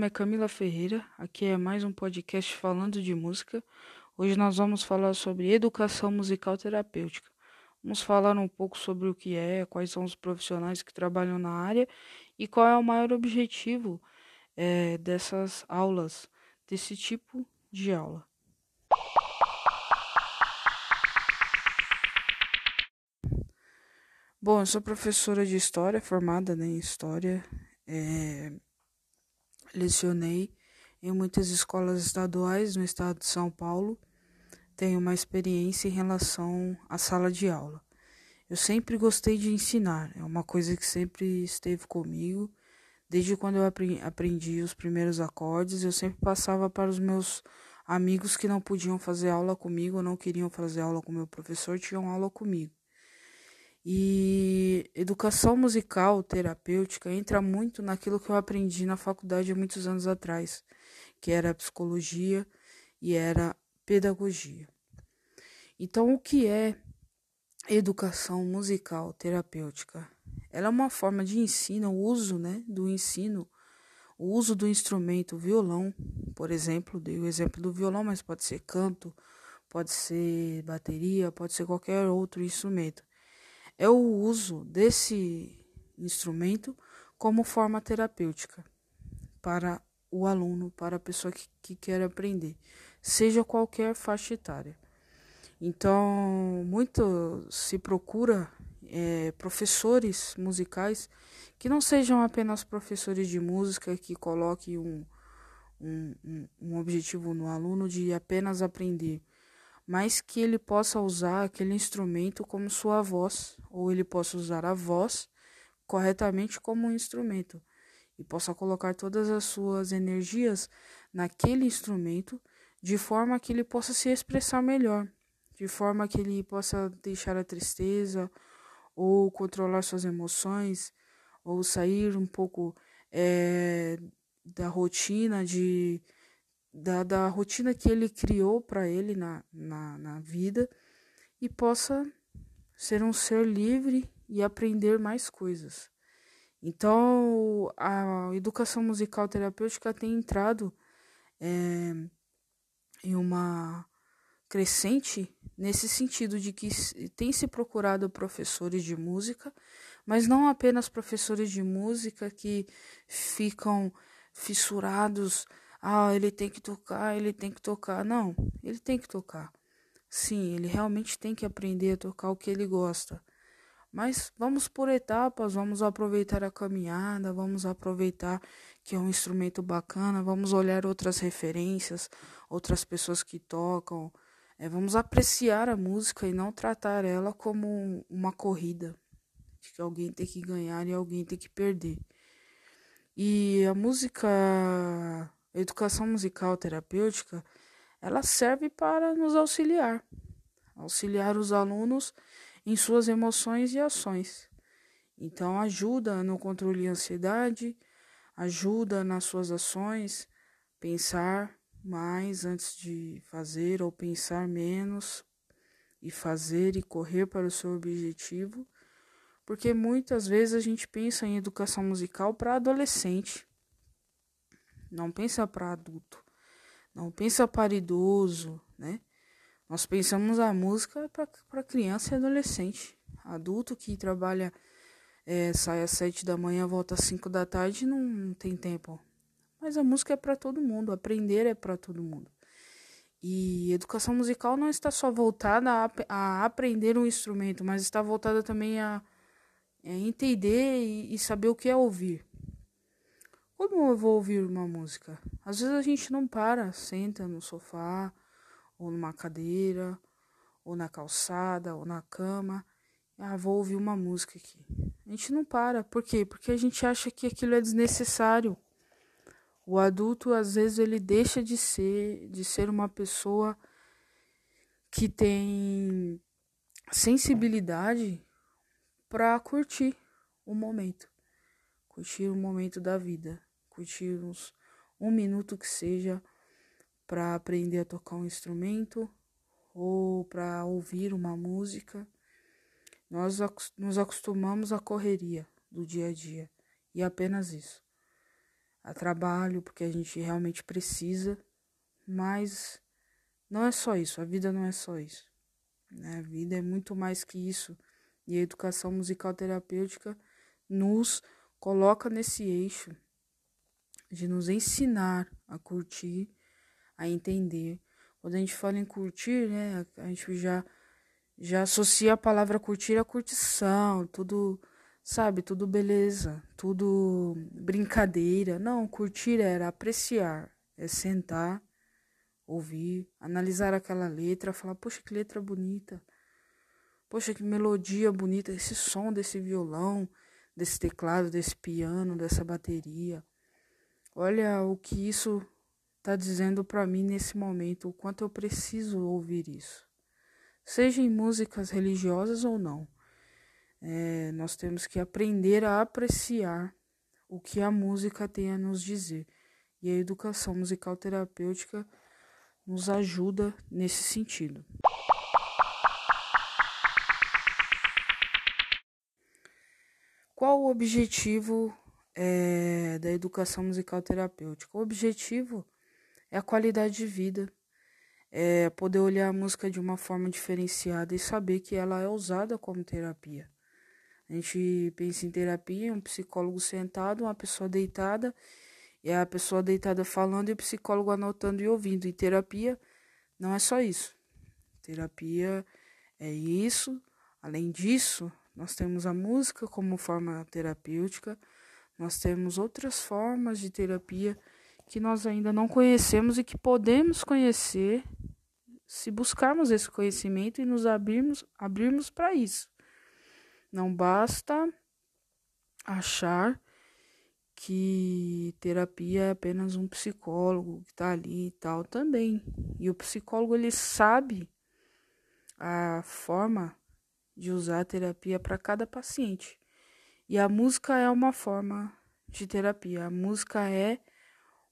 nome é Camila Ferreira, aqui é mais um podcast falando de música. Hoje nós vamos falar sobre educação musical terapêutica. Vamos falar um pouco sobre o que é, quais são os profissionais que trabalham na área e qual é o maior objetivo é, dessas aulas, desse tipo de aula. Bom, eu sou professora de História, formada né, em História. É, lecionei em muitas escolas estaduais no estado de São Paulo. Tenho uma experiência em relação à sala de aula. Eu sempre gostei de ensinar, é uma coisa que sempre esteve comigo. Desde quando eu aprendi os primeiros acordes, eu sempre passava para os meus amigos que não podiam fazer aula comigo, não queriam fazer aula com meu professor, tinham aula comigo. E educação musical terapêutica entra muito naquilo que eu aprendi na faculdade há muitos anos atrás, que era psicologia e era pedagogia. Então, o que é educação musical terapêutica? Ela é uma forma de ensino, o uso né, do ensino, o uso do instrumento violão, por exemplo, dei o exemplo do violão, mas pode ser canto, pode ser bateria, pode ser qualquer outro instrumento é o uso desse instrumento como forma terapêutica para o aluno, para a pessoa que, que quer aprender, seja qualquer faixa etária. Então, muito se procura é, professores musicais que não sejam apenas professores de música que coloquem um, um, um objetivo no aluno de apenas aprender, mas que ele possa usar aquele instrumento como sua voz, ou ele possa usar a voz corretamente como um instrumento e possa colocar todas as suas energias naquele instrumento de forma que ele possa se expressar melhor, de forma que ele possa deixar a tristeza ou controlar suas emoções ou sair um pouco é, da rotina de da, da rotina que ele criou para ele na, na, na vida e possa ser um ser livre e aprender mais coisas. Então, a educação musical terapêutica tem entrado é, em uma crescente nesse sentido de que tem se procurado professores de música, mas não apenas professores de música que ficam fissurados ah, ele tem que tocar, ele tem que tocar. Não, ele tem que tocar. Sim, ele realmente tem que aprender a tocar o que ele gosta. Mas vamos por etapas, vamos aproveitar a caminhada, vamos aproveitar que é um instrumento bacana, vamos olhar outras referências, outras pessoas que tocam. É, vamos apreciar a música e não tratar ela como uma corrida, de que alguém tem que ganhar e alguém tem que perder. E a música a educação musical terapêutica, ela serve para nos auxiliar, auxiliar os alunos em suas emoções e ações. Então ajuda no controle de ansiedade, ajuda nas suas ações, pensar mais antes de fazer ou pensar menos e fazer e correr para o seu objetivo, porque muitas vezes a gente pensa em educação musical para adolescente não pensa para adulto, não pensa para idoso, né? Nós pensamos a música para criança e adolescente. Adulto que trabalha, é, sai às sete da manhã, volta às cinco da tarde, não, tem tempo. Mas a música é para todo mundo, aprender é para todo mundo. E educação musical não está só voltada a, a aprender um instrumento, mas está voltada também a, a é, entender e, e saber o que é ouvir. Como eu vou ouvir uma música? Às vezes a gente não para, senta no sofá, ou numa cadeira, ou na calçada, ou na cama. Ah, vou ouvir uma música aqui. A gente não para. Por quê? Porque a gente acha que aquilo é desnecessário. O adulto, às vezes, ele deixa de ser, de ser uma pessoa que tem sensibilidade para curtir o momento, curtir o momento da vida curtir uns um minuto que seja para aprender a tocar um instrumento ou para ouvir uma música. Nós nos acostumamos à correria do dia a dia e apenas isso. a trabalho, porque a gente realmente precisa, mas não é só isso, a vida não é só isso. Né? A vida é muito mais que isso. E a educação musical terapêutica nos coloca nesse eixo de nos ensinar a curtir, a entender. Quando a gente fala em curtir, né, a gente já já associa a palavra curtir a curtição, tudo, sabe, tudo beleza, tudo brincadeira. Não, curtir era apreciar, é sentar, ouvir, analisar aquela letra, falar, poxa, que letra bonita. Poxa, que melodia bonita, esse som desse violão, desse teclado, desse piano, dessa bateria. Olha o que isso está dizendo para mim nesse momento, o quanto eu preciso ouvir isso. Seja em músicas religiosas ou não. É, nós temos que aprender a apreciar o que a música tem a nos dizer. E a educação musical terapêutica nos ajuda nesse sentido. Qual o objetivo é, da educação musical terapêutica? O objetivo é a qualidade de vida, é poder olhar a música de uma forma diferenciada e saber que ela é usada como terapia. A gente pensa em terapia, um psicólogo sentado, uma pessoa deitada, e a pessoa deitada falando e o psicólogo anotando e ouvindo. E terapia não é só isso. Terapia é isso. Além disso, nós temos a música como forma terapêutica, nós temos outras formas de terapia que nós ainda não conhecemos e que podemos conhecer se buscarmos esse conhecimento e nos abrirmos, abrirmos para isso. Não basta achar que terapia é apenas um psicólogo que está ali e tal também. E o psicólogo ele sabe a forma de usar a terapia para cada paciente. E a música é uma forma de terapia. A música é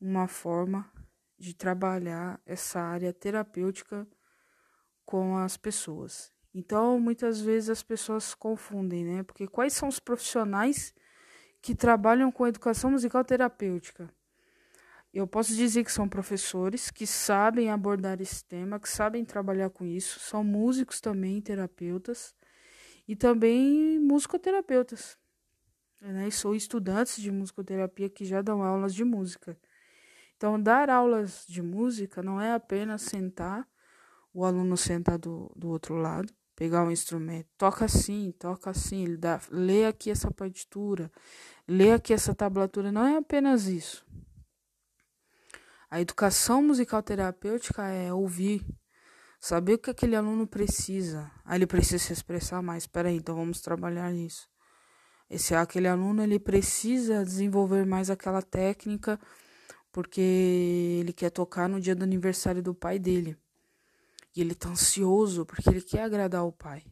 uma forma de trabalhar essa área terapêutica com as pessoas. Então, muitas vezes as pessoas confundem, né? Porque quais são os profissionais que trabalham com educação musical terapêutica? Eu posso dizer que são professores que sabem abordar esse tema, que sabem trabalhar com isso, são músicos também, terapeutas, e também musicoterapeutas. Né? Sou estudantes de musicoterapia que já dão aulas de música. Então, dar aulas de música não é apenas sentar, o aluno sentar do, do outro lado, pegar um instrumento, toca assim, toca assim, ele dá, lê aqui essa partitura, lê aqui essa tablatura, não é apenas isso. A educação musical terapêutica é ouvir, Saber o que aquele aluno precisa. Ah, ele precisa se expressar mais. Espera aí, então vamos trabalhar isso. Esse aquele aluno ele precisa desenvolver mais aquela técnica porque ele quer tocar no dia do aniversário do pai dele. E ele tá ansioso porque ele quer agradar o pai.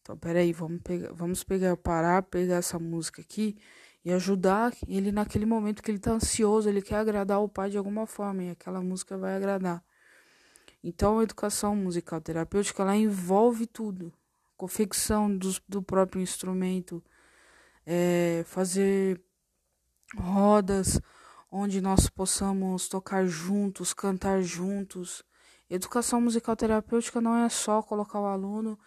Então, peraí, vamos pegar, vamos pegar, parar, pegar essa música aqui e ajudar ele naquele momento que ele tá ansioso, ele quer agradar o pai de alguma forma e aquela música vai agradar. Então, a educação musical terapêutica ela envolve tudo: confecção do, do próprio instrumento, é, fazer rodas onde nós possamos tocar juntos, cantar juntos. Educação musical terapêutica não é só colocar o aluno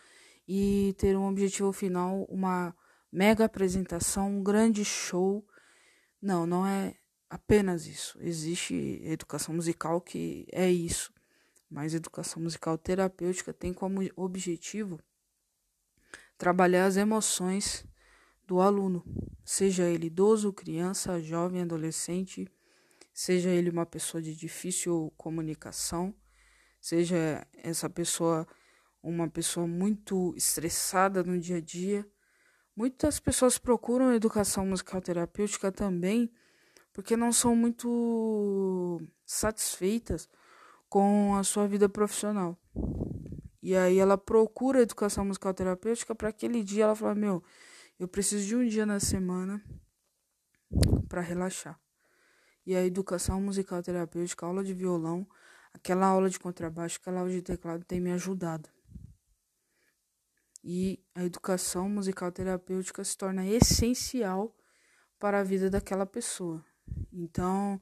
e ter um objetivo final, uma mega apresentação, um grande show. Não, não é apenas isso. Existe educação musical que é isso mas educação musical terapêutica tem como objetivo trabalhar as emoções do aluno, seja ele idoso, criança, jovem, adolescente, seja ele uma pessoa de difícil comunicação, seja essa pessoa uma pessoa muito estressada no dia a dia. Muitas pessoas procuram educação musical terapêutica também porque não são muito satisfeitas com a sua vida profissional. E aí ela procura educação musical terapêutica para aquele dia ela fala: "Meu, eu preciso de um dia na semana para relaxar". E a educação musical terapêutica, aula de violão, aquela aula de contrabaixo, aquela aula de teclado tem me ajudado. E a educação musical terapêutica se torna essencial para a vida daquela pessoa. Então,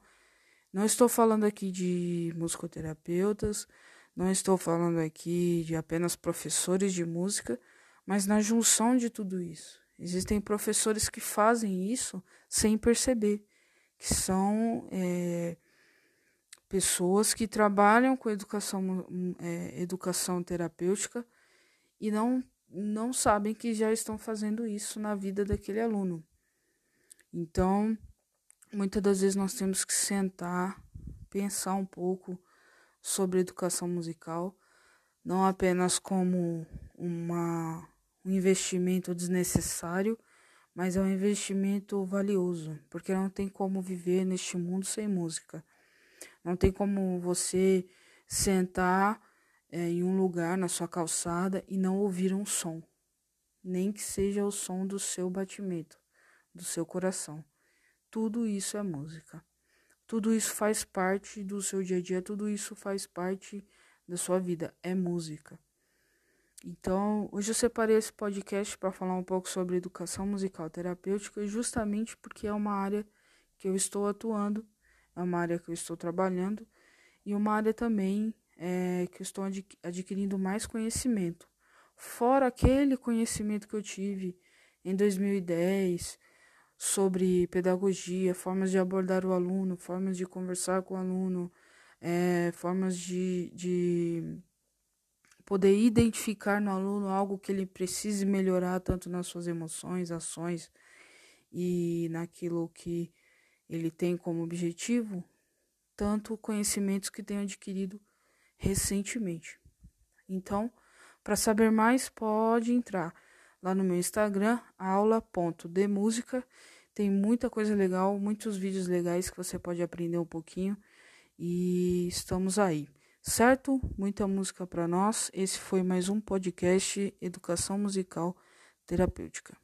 não estou falando aqui de musicoterapeutas, não estou falando aqui de apenas professores de música, mas na junção de tudo isso. Existem professores que fazem isso sem perceber, que são é, pessoas que trabalham com educação, é, educação terapêutica e não, não sabem que já estão fazendo isso na vida daquele aluno. Então, muitas das vezes nós temos que sentar, pensar um pouco sobre educação musical, não apenas como uma, um investimento desnecessário, mas é um investimento valioso, porque não tem como viver neste mundo sem música. Não tem como você sentar é, em um lugar na sua calçada e não ouvir um som, nem que seja o som do seu batimento, do seu coração. Tudo isso é música. Tudo isso faz parte do seu dia a dia, tudo isso faz parte da sua vida, é música. Então, hoje eu separei esse podcast para falar um pouco sobre educação musical terapêutica, justamente porque é uma área que eu estou atuando, é uma área que eu estou trabalhando e uma área também é, que eu estou adquirindo mais conhecimento. Fora aquele conhecimento que eu tive em 2010 sobre pedagogia, formas de abordar o aluno, formas de conversar com o aluno, é, formas de, de poder identificar no aluno algo que ele precise melhorar, tanto nas suas emoções, ações e naquilo que ele tem como objetivo, tanto conhecimentos que tenho adquirido recentemente. Então, para saber mais, pode entrar lá no meu Instagram, aula.demúsica. Tem muita coisa legal, muitos vídeos legais que você pode aprender um pouquinho e estamos aí. Certo? Muita música para nós. Esse foi mais um podcast Educação Musical Terapêutica.